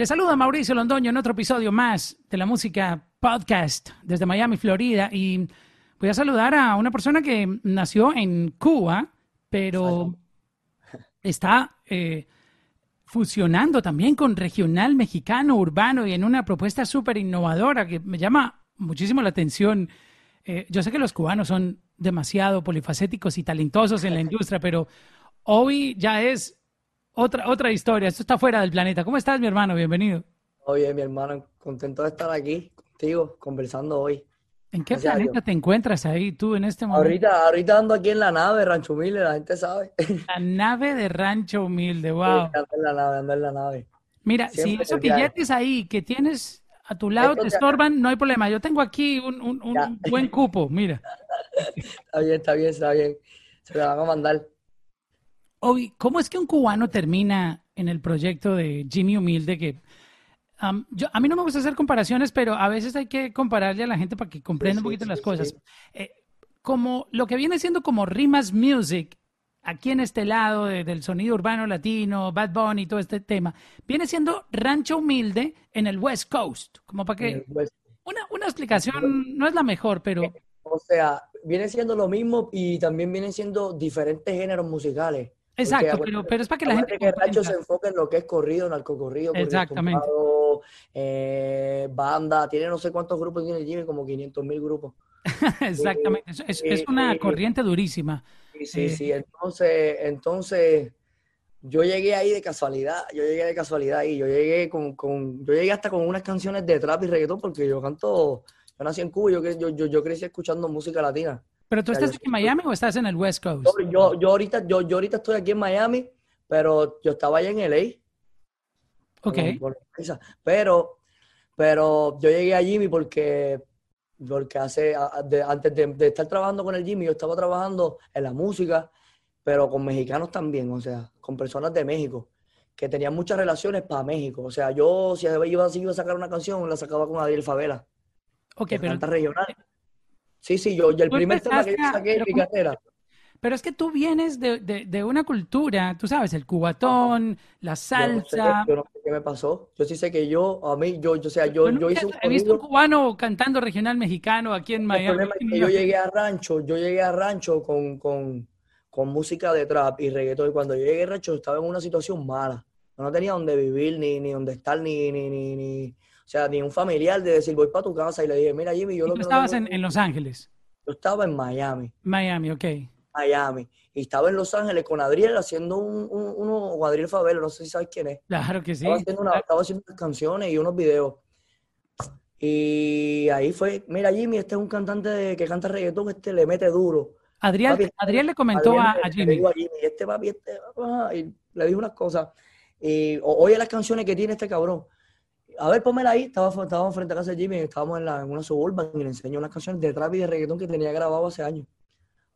Le saluda Mauricio Londoño en otro episodio más de la música podcast desde Miami, Florida. Y voy a saludar a una persona que nació en Cuba, pero está eh, fusionando también con regional mexicano, urbano y en una propuesta súper innovadora que me llama muchísimo la atención. Eh, yo sé que los cubanos son demasiado polifacéticos y talentosos en la industria, pero hoy ya es otra, otra historia. Esto está fuera del planeta. ¿Cómo estás, mi hermano? Bienvenido. Oye, mi hermano, contento de estar aquí contigo, conversando hoy. ¿En qué planeta te encuentras ahí tú en este momento? Ahorita, ahorita ando aquí en la nave de Rancho Humilde, la gente sabe. La nave de Rancho Humilde, wow. ando en la nave, ando en la nave. Mira, si esos billetes ahí que tienes a tu lado te estorban, no hay problema. Yo tengo aquí un, un, un buen cupo, mira. está bien, está bien, está bien. Se lo van a mandar. ¿Cómo es que un cubano termina en el proyecto de Jimmy Humilde que yo, a mí no me gusta hacer comparaciones, pero a veces hay que compararle a la gente para que comprenda un poquito las cosas. Eh, como lo que viene siendo como Rimas Music, aquí en este lado del sonido urbano latino, Bad Bunny todo este tema, viene siendo Rancho Humilde en el West Coast. Como para que. Una, una explicación no es la mejor, pero. O sea, viene siendo lo mismo y también vienen siendo diferentes géneros musicales. Exacto, pero, pero, es para que la gente. que se enfoque en lo que es corrido, narcocorrido, Exactamente. eh, banda, tiene no sé cuántos grupos tiene Jimmy, como 500 mil grupos. Exactamente, es, es, una corriente durísima. Sí, sí, sí, entonces, entonces yo llegué ahí de casualidad, yo llegué de casualidad y yo llegué con, con, yo llegué hasta con unas canciones de trap y reggaetón porque yo canto, yo nací en Cuba, yo, yo, yo crecí escuchando música latina. ¿Pero tú estás en Miami o estás en el West Coast? Yo, yo, ahorita, yo, yo ahorita estoy aquí en Miami, pero yo estaba allá en LA. Ok. pero, pero yo llegué a Jimmy porque, porque hace, antes de, estar trabajando con el Jimmy, yo estaba trabajando en la música, pero con mexicanos también, o sea, con personas de México, que tenían muchas relaciones para México. O sea, yo si iba, iba a sacar una canción, la sacaba con Adriel Favela. Ok, pero... regional. Sí, sí, yo, el primer tema que yo saqué en mi carrera. Pero es que tú vienes de, de, una cultura, tú sabes, el cubatón, la salsa. Yo no, sé, qué me pasó. Yo sí sé que yo, a mí, yo, yo o sea, yo, yo hice un He visto un cubano cantando regional mexicano aquí en Miami. El problema es que yo llegué a rancho, yo llegué a rancho con, con, con música de trap y reggaetón. Y cuando yo llegué a rancho estaba en una situación mala. No tenía dónde vivir, ni, ni dónde estar, ni, ni, ni, ni sea, ni un familiar de decir, voy para tu casa y le dije, mira Jimmy, yo lo que... estabas en, en, Los Ángeles? Yo estaba en Miami. Miami, ok. Miami. Y estaba en Los Ángeles con Adriel haciendo un, un, uno, o Adriel Favelo, no sé si sabes quién es. Claro que sí. Estaba haciendo, una, estaba haciendo unas canciones y unos videos. Y ahí fue, mira Jimmy, este es un cantante que canta reggaetón, este le mete duro. Adriel, Adriel le comentó a, Jimmy. a, Jimmy. este papi, este, y le dijo unas cosas. Y oye las canciones que tiene este cabrón a ver, pónmela ahí. Estaba, estábamos frente a casa de Jimmy, estábamos en, la, en una suburban y le enseñó unas canciones de trap y de reggaetón que tenía grabado hace años.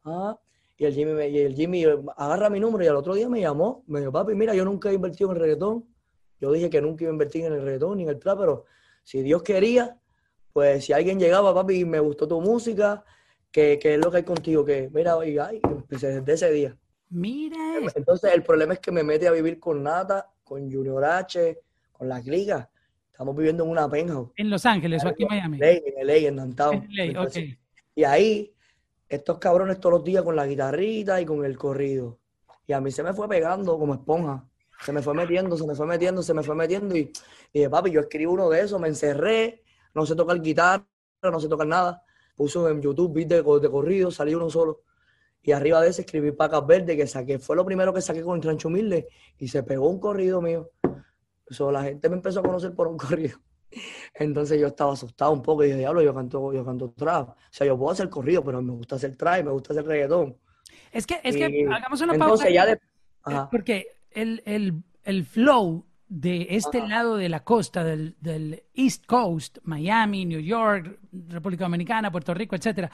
Ah, y el Jimmy, me, y el Jimmy agarra mi número y al otro día me llamó. Me dijo, papi, mira, yo nunca he invertido en el reggaetón. Yo dije que nunca iba a invertir en el reggaetón ni en el trap, pero si Dios quería, pues si alguien llegaba, papi, y me gustó tu música, que, que es lo que hay contigo, que mira, y ay, empecé desde ese día. Mira. Entonces el problema es que me mete a vivir con Nata, con Junior H, con las ligas. Estamos viviendo en una penthouse. ¿En Los Ángeles o aquí en Miami? En LA, en Downtown. En LA, Y ahí, estos cabrones todos los días con la guitarrita y con el corrido. Y a mí se me fue pegando como esponja. Se me fue metiendo, se me fue metiendo, se me fue metiendo. Y, dije, papi, yo escribo uno de esos, me encerré, no sé tocar guitarra, no sé tocar nada. Puse en YouTube beat de, de corrido, salí uno solo. Y arriba de ese escribí Pacas Verdes, que saqué. Fue lo primero que saqué con el Trancho Humilde. Y se pegó un corrido mío. So, la gente me empezó a conocer por un corrido. Entonces yo estaba asustado un poco y dije, diablo, yo canto, yo canto trap. O sea, yo puedo hacer corrido, pero me gusta hacer trap, me gusta hacer reggaetón. Es que, es que hagamos una pausa. Ya de... Porque el, el, el, flow de este lado de la costa, del, del, East Coast, Miami, New York, República Dominicana, Puerto Rico, etcétera,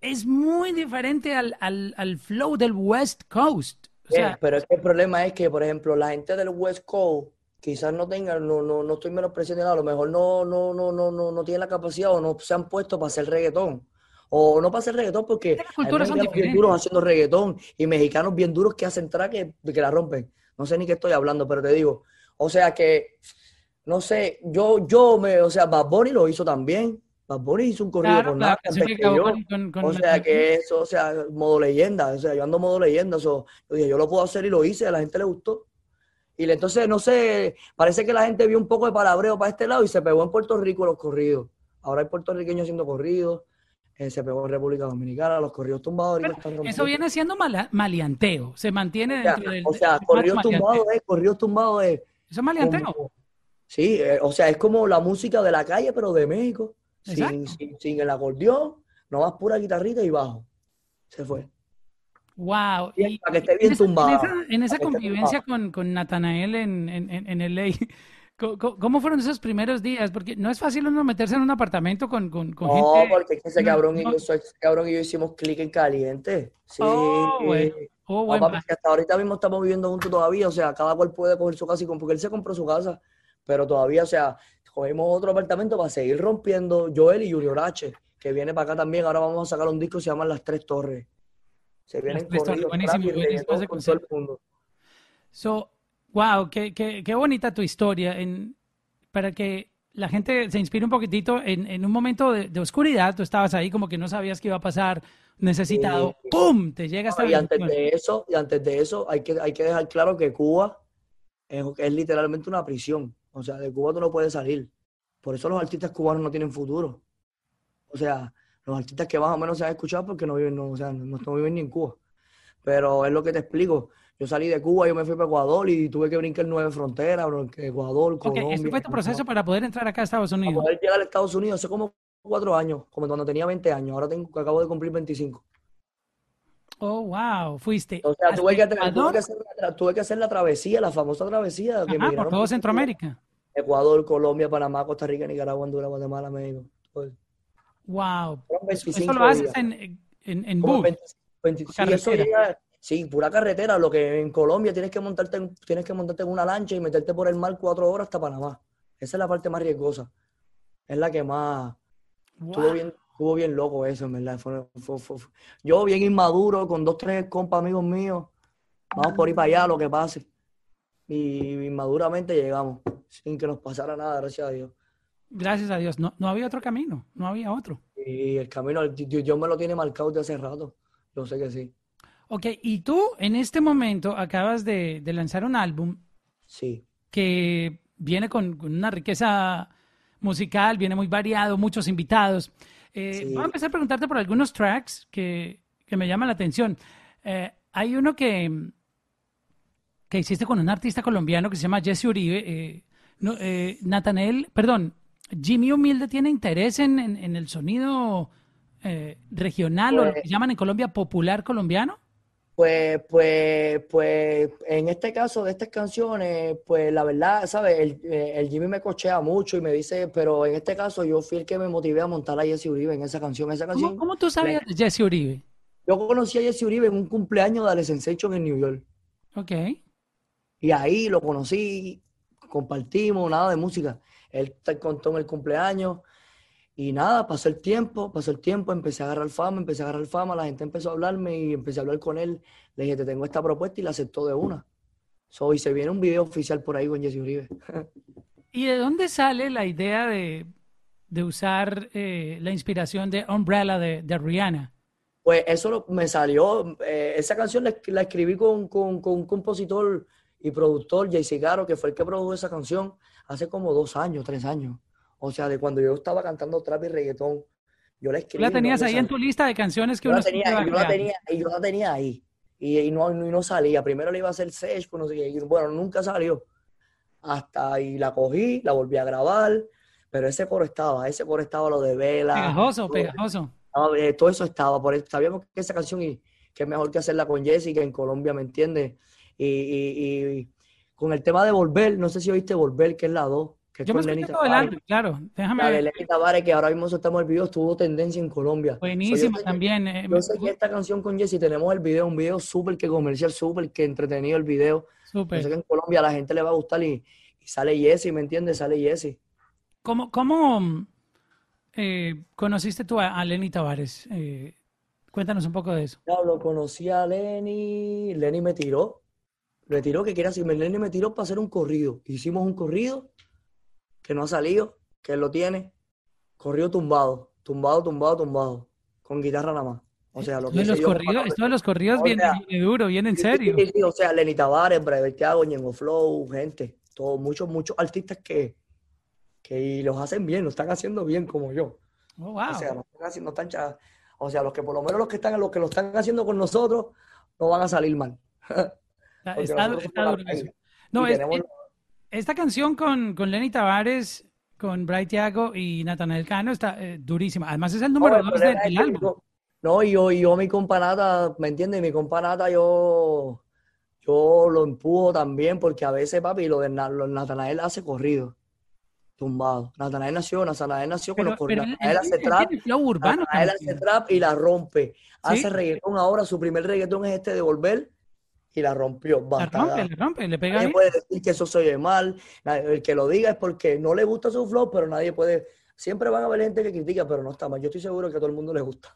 es muy diferente al, al, al flow del West Coast. O sea, pero es que el problema es que, por ejemplo, la gente del West Coast quizás no tengan, no, no, no estoy menos presionado, a lo mejor no, no, no, no, no, no tienen la capacidad o no se han puesto para hacer reggaetón. O no para hacer reggaetón porque hay bien duros haciendo reggaetón y mexicanos bien duros que hacen track que, que la rompen. No sé ni qué estoy hablando, pero te digo. O sea que no sé, yo, yo me, o sea, Bad Bunny lo hizo también. Bad Bunny hizo un corrido por nada. o sea, que eso, o sea, modo leyenda. O sea, yo ando modo leyenda. Yo dije, yo lo puedo hacer y lo hice, a la gente le gustó. Y entonces, no sé, parece que la gente vio un poco de palabreo para este lado y se pegó en Puerto Rico los corridos. Ahora hay puertorriqueños haciendo corridos. Eh, se pegó en República Dominicana, los corridos tumbados. eso viene siendo maleanteo, se mantiene dentro del. O sea, corridos tumbados es, corridos tumbados es. ¿Eso es maleanteo? sí, eh, o sea, es como la música de la calle, pero de México. Sin, sin, el acordeón, no más pura guitarrita y bajo. Se fue. Wow. para que esté bien tumbado. En esa, convivencia con, con Natanael en, en, en, LA, ¿Cómo fueron esos primeros días? Porque no es fácil uno meterse en un apartamento con, con, con no, porque ese cabrón, y yo, ese cabrón y yo hicimos clic en caliente. Sí. Oh, bueno. Oh, bueno. hasta ahorita mismo estamos viviendo juntos todavía. O sea, cada cual puede coger su casa y porque él se compró su casa. Pero todavía, o sea, cogimos otro apartamento para seguir rompiendo. Joel y Junior H, que viene para acá también. Ahora vamos a sacar un disco que se llama Las Tres Torres. Se vienen buenísimo, buenísimo con todo el mundo. So, Wow, qué, qué, qué bonita tu historia. En, para que la gente se inspire un poquitito en, en un momento de, oscuridad, tú estabas ahí como que no sabías qué iba a pasar, necesitado, ¡pum! Te llega hasta Y antes de eso, y antes de eso, hay que, hay que dejar claro que Cuba es, es, literalmente una prisión. O sea, de Cuba tú no puedes salir. Por eso los artistas cubanos no tienen futuro. O sea, los artistas que más o menos se han escuchado porque no viven, no, o sea, no, no viven ni en Cuba. Pero es lo que te explico. Yo salí de Cuba, yo me fui para Ecuador y tuve que brincar nueve fronteras, Ecuador, Colombia. Okay, ¿Ese fue tu proceso para poder entrar acá a Estados Unidos? Para poder llegar a Estados Unidos hace como cuatro años, como cuando tenía 20 años. Ahora tengo, acabo de cumplir 25. Oh, wow, fuiste. O sea, tuve que, tuve, que hacer tuve que, hacer la, travesía, la famosa travesía. Que por todo Centroamérica. Ecuador, Colombia, Panamá, Costa Rica, Nicaragua, Honduras, Guatemala, México. Wow. Eso lo haces en, en, en bus. 25, Sí, pura carretera. Lo que en Colombia tienes que montarte, en, tienes que montarte en una lancha y meterte por el mar cuatro horas hasta Panamá. Esa es la parte más riesgosa. Es la que más. Estuvo, bien, estuvo bien loco eso, en verdad. Yo bien inmaduro, con dos, tres compas amigos míos. Vamos por ir para allá, lo que pase. Y inmaduramente llegamos, sin que nos pasara nada, gracias a Dios. Gracias a Dios. No, no había otro camino, no había otro. Y el camino, Dios me lo tiene marcado de hace rato. Yo sé que sí. Ok, y tú en este momento acabas de, lanzar un álbum. Sí. Que viene con, una riqueza musical, viene muy variado, muchos invitados. Eh, Voy a empezar a preguntarte por algunos tracks que, me llaman la atención. Eh, hay uno que, que hiciste con un artista colombiano que se llama Jesse Uribe. Eh, no, eh, Natanel, perdón, Jimmy Humilde tiene interés en, el sonido regional o lo que pues llaman en Colombia popular colombiano. Pues, pues, pues, en este caso de estas canciones, pues la verdad, ¿sabes? El, eh, el, Jimmy me cochea mucho y me dice, pero en este caso yo fui el que me motivé a montar a Jesse Uribe en esa canción. Esa canción ¿Cómo, tú sabías de Jesse Uribe? Yo conocí a Jesse Uribe en un cumpleaños de Sensation en New York. Ok. Y ahí lo conocí, compartimos, nada de música. Él te contó en el cumpleaños y nada, pasó el tiempo, pasó el tiempo, empecé a agarrar fama, empecé a agarrar fama, la gente empezó a hablarme y empecé a hablar con él. Le dije, te tengo esta propuesta y la aceptó de una. So, y se viene un video oficial por ahí con Jesse Uribe. ¿Y de dónde sale la idea de, usar eh, la inspiración de Umbrella de, Rihanna? Pues eso me salió, eh, esa canción la, escribí con, con, un compositor y productor, Jay Caro, que fue el que produjo esa canción hace como dos años, tres años. O sea, de cuando yo estaba cantando trap y reggaetón, yo la escribí. ¿La tenías ahí en tu lista de canciones que yo uno la tenía, yo la tenía, y yo la tenía ahí. Y, no, no, salía. Primero le iba a hacer sesh, pues no sé qué. bueno, nunca salió. Hasta ahí la cogí, la volví a grabar. Pero ese coro estaba, ese coro estaba lo de Vela. Pegajoso, pegajoso. Eh, todo eso estaba. Por eso sabíamos que esa canción y que es mejor que hacerla con Jessica en Colombia, ¿me entiendes? Y, y, y, con el tema de Volver, no sé si oíste Volver, que es la 2 yo me escuché todo el claro. Déjame la de Lenny Tavares, que ahora mismo estamos el video, tuvo tendencia en Colombia. Buenísimo también. Eh, yo sé que esta canción con Jesse tenemos el video, un video súper que comercial, súper que entretenido el video. Súper. Yo sé que en Colombia a la gente le va a gustar y, sale Jesse, ¿me entiendes? Sale Jesse. ¿Cómo, cómo eh, conociste tú a, Lenny Tavares? Eh, cuéntanos un poco de eso. Claro, lo conocí a Lenny, Lenny me tiró, me tiró que quiera decir, Lenny me tiró para hacer un corrido. Hicimos un corrido que no ha salido, que él lo tiene, corrido tumbado, tumbado, tumbado, tumbado, con guitarra nada más. O sea, lo que los corridos, esto de los corridos viene, duro, viene en serio. o sea, Lenny Tavares, Brian Thiago, Ñengo Flow, gente, todos, muchos, muchos artistas que, que los hacen bien, lo están haciendo bien como yo. Oh, wow. O sea, no están haciendo tan O sea, los que por lo menos los que están, los que lo están haciendo con nosotros, no van a salir mal. Está, duro No, esta canción con, con Lenny Tavares, con Bright Thiago y Natanael Cano está eh, durísima. Además es el número dos del, álbum. No, y yo, y yo mi companata, ¿me entiendes? Mi companata yo, yo lo empujo también porque a veces, papi, lo de Natanael hace corrido, tumbado. Natanael nació, Natanael nació con los corridos. Natanael hace trap, Natanael hace trap y la rompe. Hace reggaetón ahora, su primer reggaetón es este de Volver y la rompió. La rompe, la rompe, le pega Nadie puede decir que eso se oye mal. El que lo diga es porque no le gusta su flow, pero nadie puede... Siempre van a haber gente que critica, pero no está mal. Yo estoy seguro que a todo el mundo le gusta.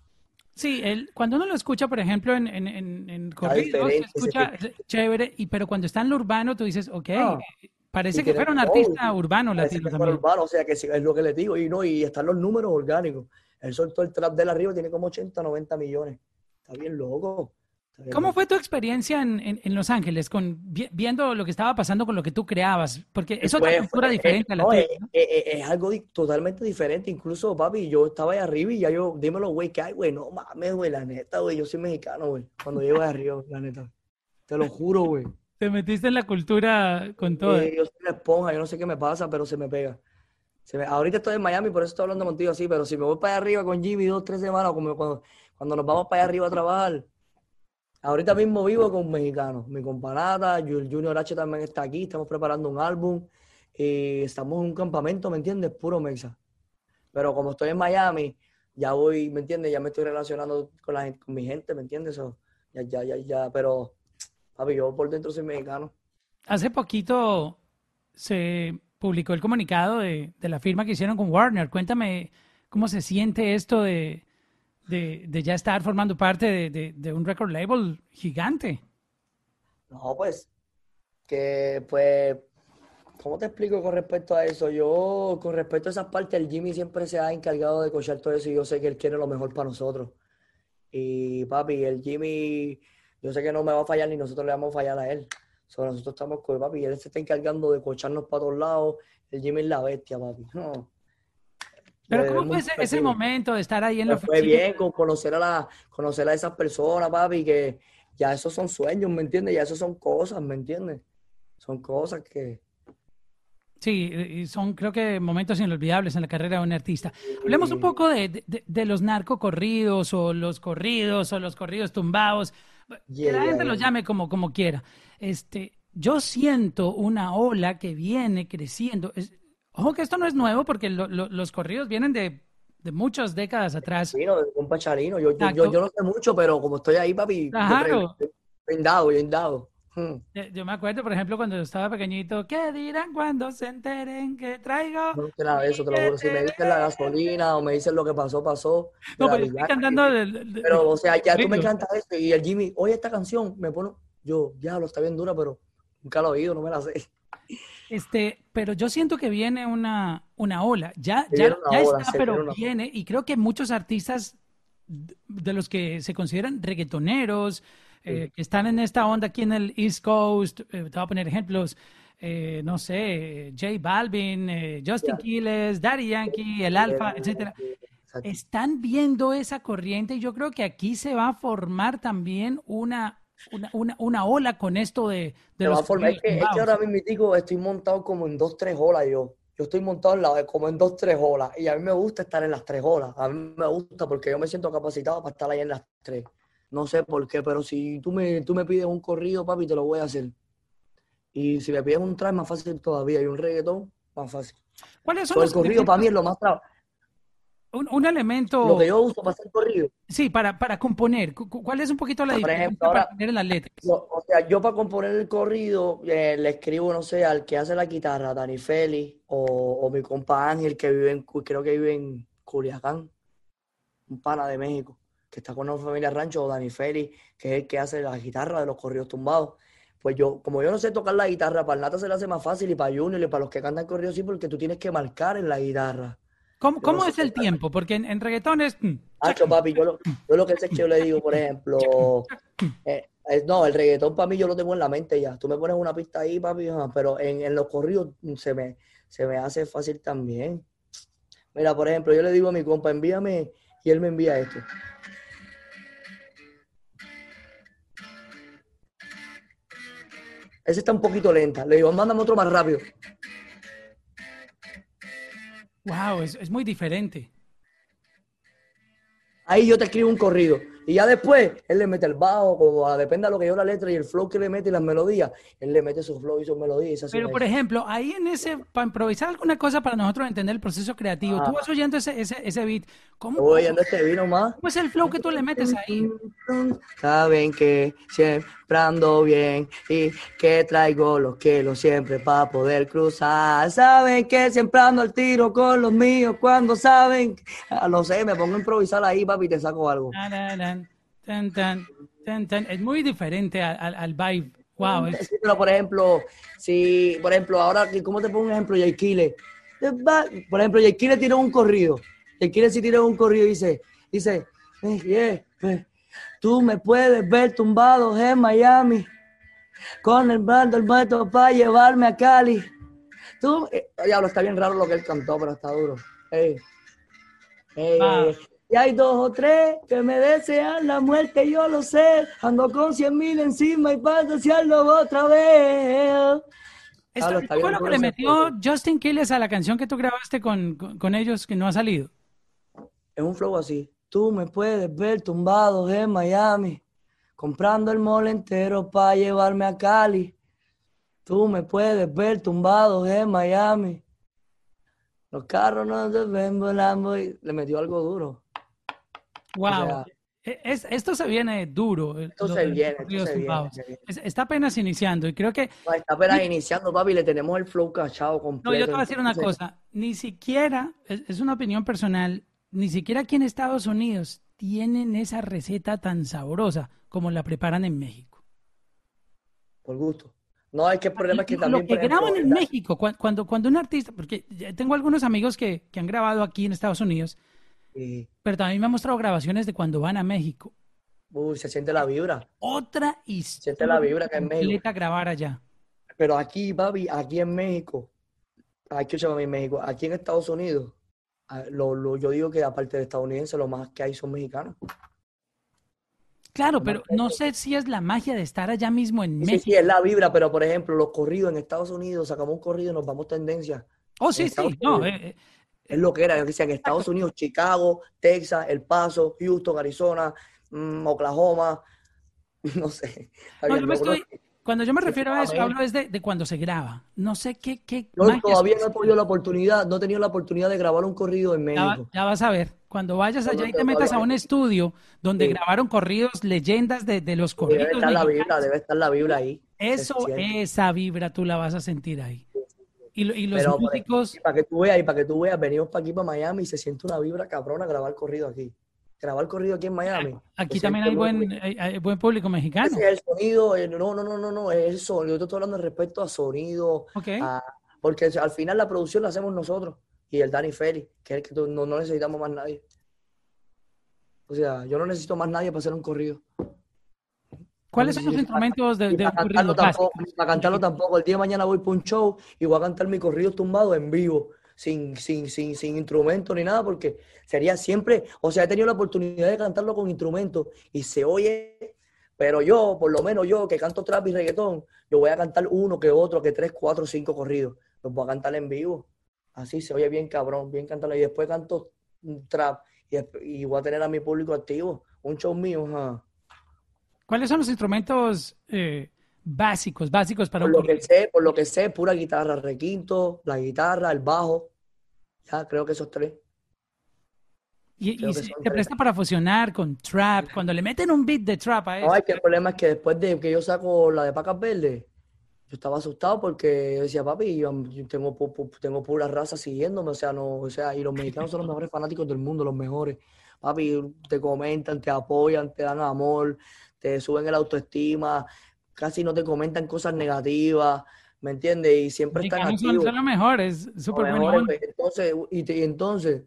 Sí, el, cuando uno lo escucha, por ejemplo, en, en, en, en corrido, se escucha chévere, y, pero cuando está en lo urbano, tú dices, ok, ah, parece que fuera un artista urbano latino también. Urbano, o sea, que es lo que le digo, y no, y están los números orgánicos. Él soltó el trap de la arriba, tiene como 80, 90 millones. Está bien loco. ¿Cómo fue tu experiencia en, en, Los Ángeles, con viendo lo que estaba pasando con lo que tú creabas? Porque es otra cultura diferente a la tuya. Es, algo totalmente diferente. Incluso, papi, yo estaba ahí arriba y ya yo, dímelo, güey, ¿qué hay, güey? No mames, güey, la neta, güey, yo soy mexicano, güey. Cuando llego de arriba, la neta. Te lo juro, güey. Te metiste en la cultura con todo. yo soy una esponja, yo no sé qué me pasa, pero se me pega. Se me... Ahorita estoy en Miami, por eso estoy hablando contigo así, pero si me voy para allá arriba con Jimmy dos, tres semanas, como cuando, cuando nos vamos para allá arriba a trabajar Ahorita mismo vivo con mexicanos. Mi companata, Junior H también está aquí. Estamos preparando un álbum. Y estamos en un campamento, ¿me entiendes? Puro mexa. Pero como estoy en Miami, ya voy, ¿me entiendes? Ya me estoy relacionando con, la, con mi gente, ¿me entiendes? ya, ya, ya, ya. Pero, papi, yo por dentro soy mexicano. Hace poquito se publicó el comunicado de la firma que hicieron con Warner. Cuéntame cómo se siente esto de de, de ya estar formando parte de, de, un record label gigante. No, pues, que pues, ¿cómo te explico con respecto a eso? Yo, con respecto a esas partes, el Jimmy siempre se ha encargado de cochar todo eso y yo sé que él quiere lo mejor para nosotros. Y papi, el Jimmy, yo sé que no me va a fallar ni nosotros le vamos a fallar a él. So, nosotros estamos con papi, él se está encargando de cocharnos para todos lados. El Jimmy es la bestia, papi. No. Pero ¿cómo fue ese, momento de estar ahí en la oficina? Fue bien con conocer a, la, conocer a esas personas, papi, que ya esos son sueños, ¿me entiendes? Ya esos son cosas, ¿me entiendes? Son cosas que... Sí, son creo que momentos inolvidables en la carrera de un artista. Hablemos un poco de, de, los narcocorridos o los corridos o los corridos tumbados. que la gente los llame como, como quiera. Este, yo siento una ola que viene creciendo. Ojo que esto no es nuevo porque los corridos vienen de, muchas décadas atrás. Sí, no, de un pacharino. Yo, yo, yo, no sé mucho, pero como estoy ahí, papi, claro. bien dado, bien dado. Hmm. Yo me acuerdo, por ejemplo, cuando estaba pequeñito, ¿qué dirán cuando se enteren que traigo? No sé nada de eso, te lo juro. Si me dicen la gasolina o me dicen lo que pasó, pasó. No, pero estoy cantando. pero, o sea, ya tú me cantas esto y el Jimmy, oye, esta canción, me pone, yo, ya lo está bien dura, pero nunca lo he oído, no me la sé. Este, pero yo siento que viene una, una ola. Ya, ya, ya está, pero viene. Y creo que muchos artistas de los que se consideran reggaetoneros, eh, que están en esta onda aquí en el East Coast, eh, te voy a poner ejemplos, eh, no sé, J Balvin, Justin Quiles, Daddy Yankee, El Alfa, etcétera. Están viendo esa corriente y yo creo que aquí se va a formar también una, una, una, una ola con esto de, de los... es, que, es que ahora mismo estoy montado como en dos, tres olas yo. Yo estoy montado en la, como en dos, tres olas. Y a mí me gusta estar en las tres olas. A mí me gusta porque yo me siento capacitado para estar ahí en las tres. No sé por qué, pero si tú me, tú me pides un corrido, papi, te lo voy a hacer. Y si me pides un traje, más fácil todavía. Y un reggaetón, más fácil. ¿Cuáles son los el corrido para mí es lo más un, elemento. Lo que yo uso para hacer corrido. Sí, para, para componer. ¿Cuál es un poquito la diferencia para poner en las letras? o sea, yo para componer el corrido eh, le escribo, no sé, al que hace la guitarra, Dani Feli, o, mi compa Ángel, que vive en, creo que vive en Culiacán, un pana de México, que está con una familia rancho, o Dani Feli, que es el que hace la guitarra de los corridos tumbados. Pues yo, como yo no sé tocar la guitarra, para el Nata se le hace más fácil y para Junior y para los que cantan corrido sí, porque tú tienes que marcar en la guitarra. ¿Cómo, es el tiempo? Porque en, reggaetón es... Hacho, papi, yo lo, que sé es que yo le digo, por ejemplo, eh, no, el reggaetón para mí yo lo tengo en la mente ya. Tú me pones una pista ahí, papi, pero en, los corridos se me, se me hace fácil también. Mira, por ejemplo, yo le digo a mi compa, envíame, y él me envía esto. Ese está un poquito lenta. Le digo, mándame otro más rápido. Wow, es, muy diferente. Ahí yo te escribo un corrido. Y ya después, él le mete el bajo, como depende de lo que yo la letra y el flow que le mete y las melodías, él le mete su flow y sus melodías. Pero, por ejemplo, ahí en ese, para improvisar alguna cosa para nosotros entender el proceso creativo, tú vas oyendo ese, ese, ese beat. ¿Cómo, Voy oyendo este beat nomás. ¿Cómo es el flow que tú le metes ahí? Saben que siempre ando bien y que traigo los kilos siempre para poder cruzar. Saben que siempre ando al tiro con los míos cuando saben. Ah, lo sé, me pongo a improvisar ahí, papi, te saco algo. Es muy diferente al, al vibe. Wow. pero por ejemplo, si, por ejemplo, ahora, ¿cómo te pongo un ejemplo? Jay Kile. Por ejemplo, Jay Kile tiró un corrido. Jay Kile sí tiró un corrido y dice, dice, eh, yeah, tú me puedes ver tumbado en Miami con el bando el muerto para llevarme a Cali. Tú, eh, diablo, está bien raro lo que él cantó, pero está duro. Ah. Y hay dos o tres que me desean la muerte, yo lo sé. Ando con cien mil encima y para desearlo otra vez. Esto fue lo que le metió Justin Quiles a la canción que tú grabaste con, con, ellos que no ha salido. Es un flow así. Tú me puedes ver tumbado en Miami, comprando el mole entero para llevarme a Cali. Tú me puedes ver tumbado en Miami. Los carros no se ven volando y le metió algo duro. Wow. E, esto se viene duro. Esto, se, viene, está apenas iniciando y creo que... está apenas iniciando, papi, le tenemos el flow cachado completo. No, yo te voy a decir una cosa. Ni siquiera, es, una opinión personal, ni siquiera aquí en Estados Unidos tienen esa receta tan sabrosa como la preparan en México. Por gusto. No, hay que problema es que también... Lo que graban en México, cuando, cuando un artista, porque tengo algunos amigos que, que han grabado aquí en Estados Unidos pero también me ha mostrado grabaciones de cuando van a México. Uy, se siente la vibra. Otra historia. Se siente la vibra que en México. grabar allá. Pero aquí, papi, aquí en México, aquí, en México, aquí en Estados Unidos, lo, yo digo que aparte de estadounidenses, lo más que hay son mexicanos. Claro, pero no sé si es la magia de estar allá mismo en México. Sí, sí, es la vibra, pero por ejemplo, los corridos en Estados Unidos, sacamos un corrido y nos vamos tendencia. Oh, sí, sí, no, eh, eh, es lo que era, yo decía, en Estados Unidos, Chicago, Texas, El Paso, Houston, Arizona, mm, Oklahoma, no sé. Cuando yo me refiero a eso, hablo es de, cuando se graba. No sé qué... qué yo todavía no he tenido la oportunidad, no he tenido la oportunidad de grabar un corrido en México. Ya, vas a ver, cuando vayas allá y te metas a un estudio donde grabaron corridos, leyendas de, los corridos. Debe estar la vibra, debe estar la vibra ahí. Eso, esa vibra tú la vas a sentir ahí. Y, los músicos... para que tú veas, y para que tú veas, venimos para aquí, para Miami, y se siente una vibra cabrona grabar corrido aquí. Grabar corrido aquí en Miami. Aquí también hay buen, buen público mexicano. Ese es el sonido, no, no, no, no, no, es el sonido. Yo te estoy hablando respecto a sonido. porque al final la producción la hacemos nosotros y el Danny Félix, que es el que no, no necesitamos más nadie. O sea, yo no necesito más nadie para hacer un corrido. ¿Cuáles son los instrumentos de, de para, cantarlo tampoco, para cantarlo tampoco. El día de mañana voy para un show y voy a cantar mi corrido tumbado en vivo, sin, sin, sin, sin instrumento ni nada, porque sería siempre, o sea, he tenido la oportunidad de cantarlo con instrumento y se oye, pero yo, por lo menos yo que canto trap y reggaetón, yo voy a cantar uno que otro, que tres, cuatro, cinco corridos. Los voy a cantar en vivo. Así se oye bien cabrón, bien cantarlo. Y después canto trap y, voy a tener a mi público activo. Un show mío. ¿Cuáles son los instrumentos eh, básicos, básicos para por lo que sé, Por lo que sé, pura guitarra, requinto, la guitarra, el bajo. Ya, creo que esos tres. Y, se te presta para fusionar con trap, cuando le meten un beat de trap a eso. No, que el problema es que después de que yo saco la de Pacas Verdes, yo estaba asustado porque yo decía, papi, yo tengo, tengo pura raza siguiéndome, o sea, no, o sea, y los mexicanos son los mejores fanáticos del mundo, los mejores. Papi, te comentan, te apoyan, te dan amor, te suben el autoestima, casi no te comentan cosas negativas, ¿me entiendes? Y siempre están activos. Son, lo mejor, es súper bueno. Pues, entonces, y, y entonces,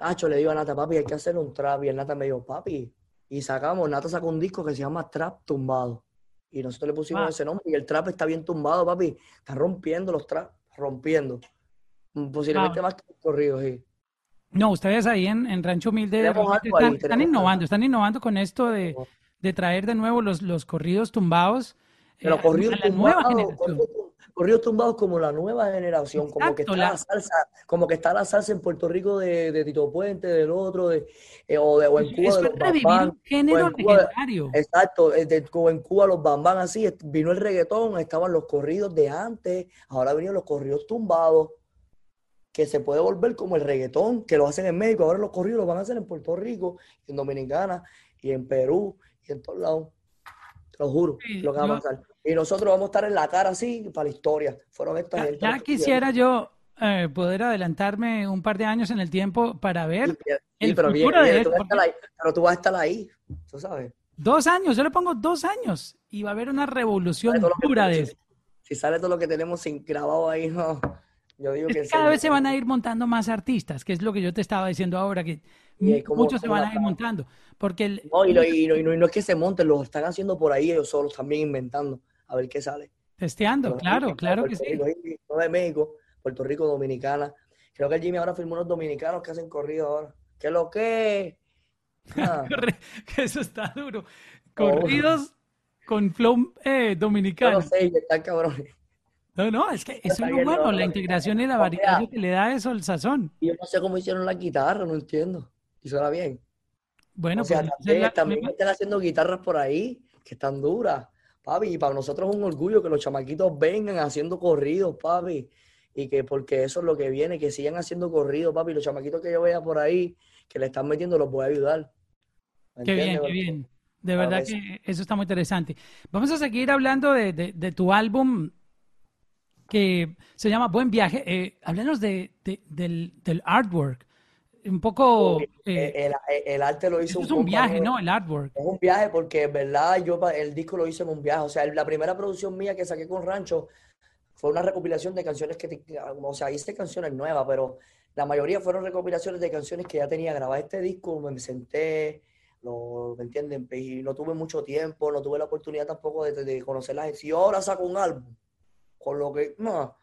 Hacho, le digo a Nata, papi, hay que hacer un trap. Y el Nata me dijo, papi, y sacamos, Nata sacó un disco que se llama Trap Tumbado. Y nosotros le pusimos ah. ese nombre y el trap está bien tumbado, papi. Está rompiendo los traps, rompiendo. Posiblemente más que corridos, sí. No, ustedes ahí en, Rancho Humilde están, innovando, están innovando con esto de, traer de nuevo los, los corridos tumbados. Pero eh, corridos tumbados, corridos tumbados como la nueva generación, como que está la... salsa, como que está la salsa en Puerto Rico de, Tito Puente, del otro, de, eh, o, de, en Cuba de los Bambán. exacto, eh, de, en Cuba los Bambán así, vino el reggaetón, estaban los corridos de antes, ahora vinieron los corridos tumbados que se puede volver como el reggaetón, que lo hacen en México, ahora los corridos los van a hacer en Puerto Rico, en Dominicana, y en Perú, y en todos lados. Te lo juro, lo que va a pasar. Y nosotros vamos a estar en la cara así para la historia. Fueron estas ya, ya quisiera yo eh, poder adelantarme un par de años en el tiempo para ver el pero de tú pero tú vas a estar ahí, tú sabes. Dos años, yo le pongo dos años y va a haber una revolución pura de eso. Si sale todo lo que tenemos sin grabado ahí, no cada vez se van a ir montando más artistas, que es lo que yo te estaba diciendo ahora, que muchos se van a ir montando. Porque no, y, no, es que se monten, lo están haciendo por ahí ellos solos, también inventando, a ver qué sale. Testeando, claro, claro que sí. no de México, Puerto Rico, Dominicana. Creo que el Jimmy ahora firmó unos dominicanos que hacen corrido ahora. ¿Qué lo que? Ah. Eso está duro. Corridos con flow eh, dominicano. No sé, están cabrones. No, no, es que eso es lo bueno, la integración y la variedad que le da eso el sazón. Yo no sé cómo hicieron la guitarra, no entiendo. Y suena bien. Bueno, pues también, están haciendo guitarras por ahí que están duras, papi. Y para nosotros es un orgullo que los chamaquitos vengan haciendo corridos, papi. Y que porque eso es lo que viene, que sigan haciendo corridos, papi. Los chamaquitos que yo vea por ahí, que le están metiendo, los voy a ayudar. Qué bien, qué bien. De verdad que eso está muy interesante. Vamos a seguir hablando de, de tu álbum que se llama Buen Viaje. Eh, háblanos de, del, del, artwork. Un poco... Eh, el, arte lo hizo un Es un viaje, ¿no? El artwork. Es un viaje porque, en verdad, yo el disco lo hice en un viaje. O sea, la primera producción mía que saqué con Rancho fue una recopilación de canciones que... o sea, hice canciones nuevas, pero la mayoría fueron recopilaciones de canciones que ya tenía grabadas. Este disco me senté... No, ¿me entienden? Y no tuve mucho tiempo, no tuve la oportunidad tampoco de, de conocerlas. Si yo ahora saco un álbum, con lo que, no.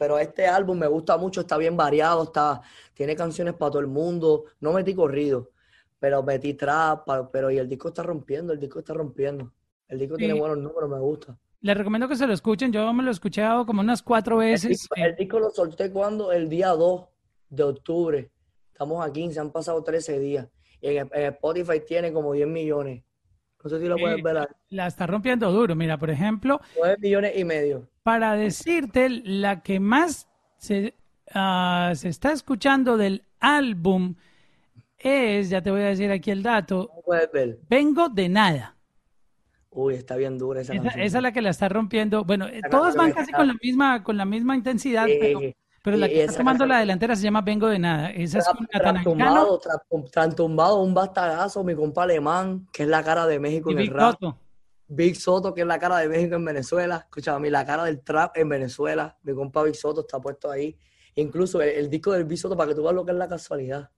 Pero este álbum me gusta mucho, está bien variado, está, tiene canciones para todo el mundo. No metí corrido, pero metí trap, pero y el disco está rompiendo, el disco está rompiendo. El disco tiene buenos números, me gusta. Les recomiendo que se lo escuchen, yo me lo he escuchado como unas cuatro veces. El disco, lo solté cuando, el día 2 de octubre. Estamos a 15, han pasado 13 días. Y en, Spotify tiene como 10 millones. No sé si lo puedes ver. La está rompiendo duro. Mira, por ejemplo. 9 millones y medio para decirte la que más se, ah, se está escuchando del álbum es, ya te voy a decir aquí el dato, Vengo de nada. Uy, está bien dura esa, esa canción. Esa es la que la está rompiendo. Bueno, todos van casi con la misma, con la misma intensidad, pero, la que está tomando la delantera se llama Vengo de nada. Esa es una tumbado, tumbado, un bastagazo, mi compa alemán, que es la cara de México en el rap. Big Soto, que es la cara de México en Venezuela. Escúchame, la cara del trap en Venezuela. Mi compa Big Soto está puesto ahí. Incluso el, disco del Big Soto, para que tú veas lo que es la casualidad.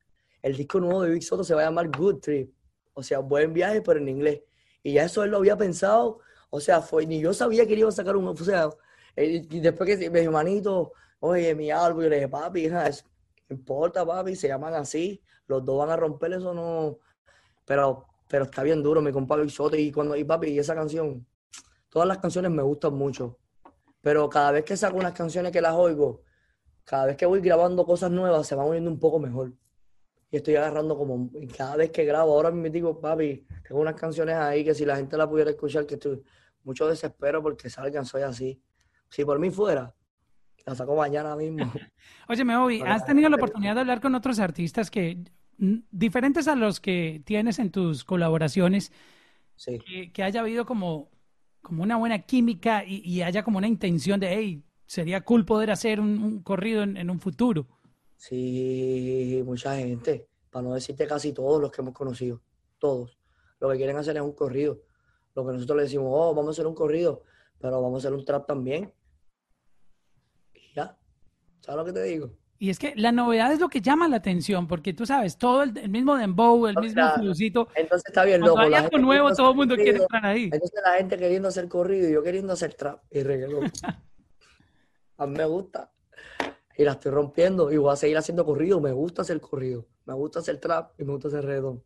El disco nuevo de Big Soto se va a llamar Good Trip. O sea, buen viaje, pero en inglés. Y ya eso él lo había pensado. O sea, fue, ni yo sabía que él iba a sacar un. O sea, y después que me dijo, manito, oye, mi álbum, yo le dije, papi, no importa, papi, se llaman así. Los dos van a romper eso, no. Pero pero está bien duro, mi compa Soto. Y cuando, y papi, y esa canción, todas las canciones me gustan mucho. Pero cada vez que saco unas canciones que las oigo, cada vez que voy grabando cosas nuevas, se van oyendo un poco mejor. Y estoy agarrando como, y cada vez que grabo, ahora me digo, papi, tengo unas canciones ahí que si la gente la pudiera escuchar, que estoy mucho desespero porque salgan, soy así. Si por mí fuera, la saco mañana mismo. Oye, me ¿has tenido la oportunidad de hablar con otros artistas que diferentes a los que tienes en tus colaboraciones, que, haya habido como, como una buena química y, haya como una intención de, hey, sería cool poder hacer un, corrido en, un futuro. Sí, mucha gente, para no decirte casi todos los que hemos conocido, todos. Lo que quieren hacer es un corrido. Lo que nosotros le decimos, oh, vamos a hacer un corrido, pero vamos a hacer un trap también. ¿Sabes lo que te digo? Y es que la novedad es lo que llama la atención, porque tú sabes, todo el, mismo dembow, el mismo flusito. Entonces está bien loco. Hay algo nuevo, todo el mundo quiere entrar ahí. Entonces la gente queriendo hacer corrido y yo queriendo hacer trap y reggaetón. a mí me gusta. Y la estoy rompiendo y voy a seguir haciendo corrido. Me gusta hacer corrido. Me gusta hacer trap y me gusta hacer reggaetón.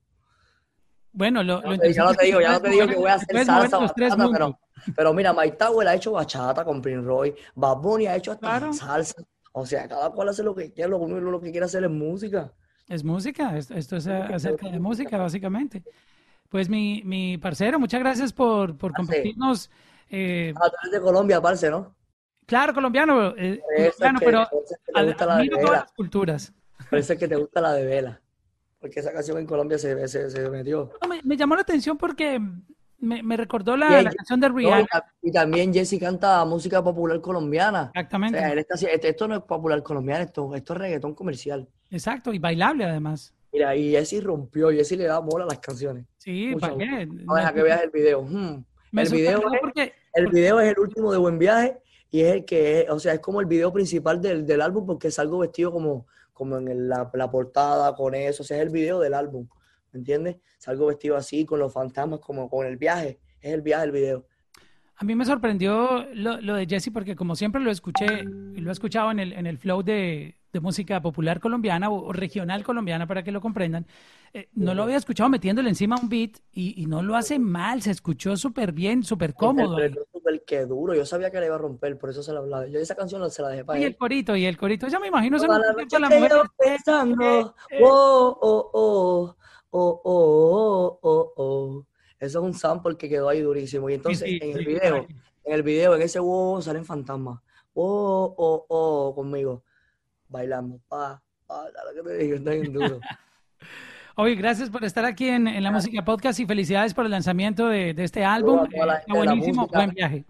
Bueno, lo, ya, ya no te digo, ya no te digo que voy a hacer salsa bachata, pero, pero mira, Mike Tower ha hecho bachata con Prince Roy, Bad Bunny ha hecho hasta salsa. O sea, cada cual hace lo que quiere, lo, lo que quiere hacer es música. Es música, esto es acerca de música, básicamente. Pues mi, mi parcero, muchas gracias por, por compartirnos. Eh... Ah, tú eres de Colombia, parce, ¿no? Claro, colombiano, eh, colombiano pero admiro todas las culturas. Parece que te gusta la de vela, porque esa canción en Colombia se, se, se metió. me, me, llamó la atención porque me, recordó la, canción de Rihanna. y también Jesse canta música popular colombiana. Exactamente. Este, esto no es popular colombiano, esto, esto es reggaetón comercial. Exacto, y bailable además. Mira, y Jesse rompió, Jesse le da mola a las canciones. Sí, ¿para qué? No, deja que veas el video. Hmm. El, video es, el video es el último de Buen Viaje y es el que es, o sea, es como el video principal del, del álbum porque salgo vestido como, como en la, la portada con eso, o sea, es el video del álbum. ¿Me entiendes? Salgo vestido así, con los fantasmas, como con el viaje. Es el viaje del video. A mí me sorprendió lo, de Jesse porque como siempre lo escuché, lo he escuchado en el, en el flow de, de música popular colombiana o, regional colombiana para que lo comprendan, eh, no lo había escuchado metiéndole encima un beat y, y no lo hace mal, se escuchó súper bien, súper cómodo. Súper que duro, yo sabía que le iba a romper, por eso se la hablaba. Yo esa canción se la dejé para Y el corito, y el corito, ya me imagino, se la, la mujer. Pensando, oh, oh, oh oh, oh, oh, oh, Eso es un sample que quedó ahí durísimo. Y entonces en el video, en el video, en ese wow, salen fantasmas. Oh, oh, oh, conmigo. Bailando. Pa, pa, que te digo, está bien duro. Oye, gracias por estar aquí en, la Música Podcast y felicidades por el lanzamiento de, este álbum. Está buenísimo, buen viaje.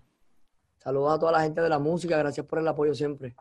Saludos a toda la gente de la música, gracias por el apoyo siempre.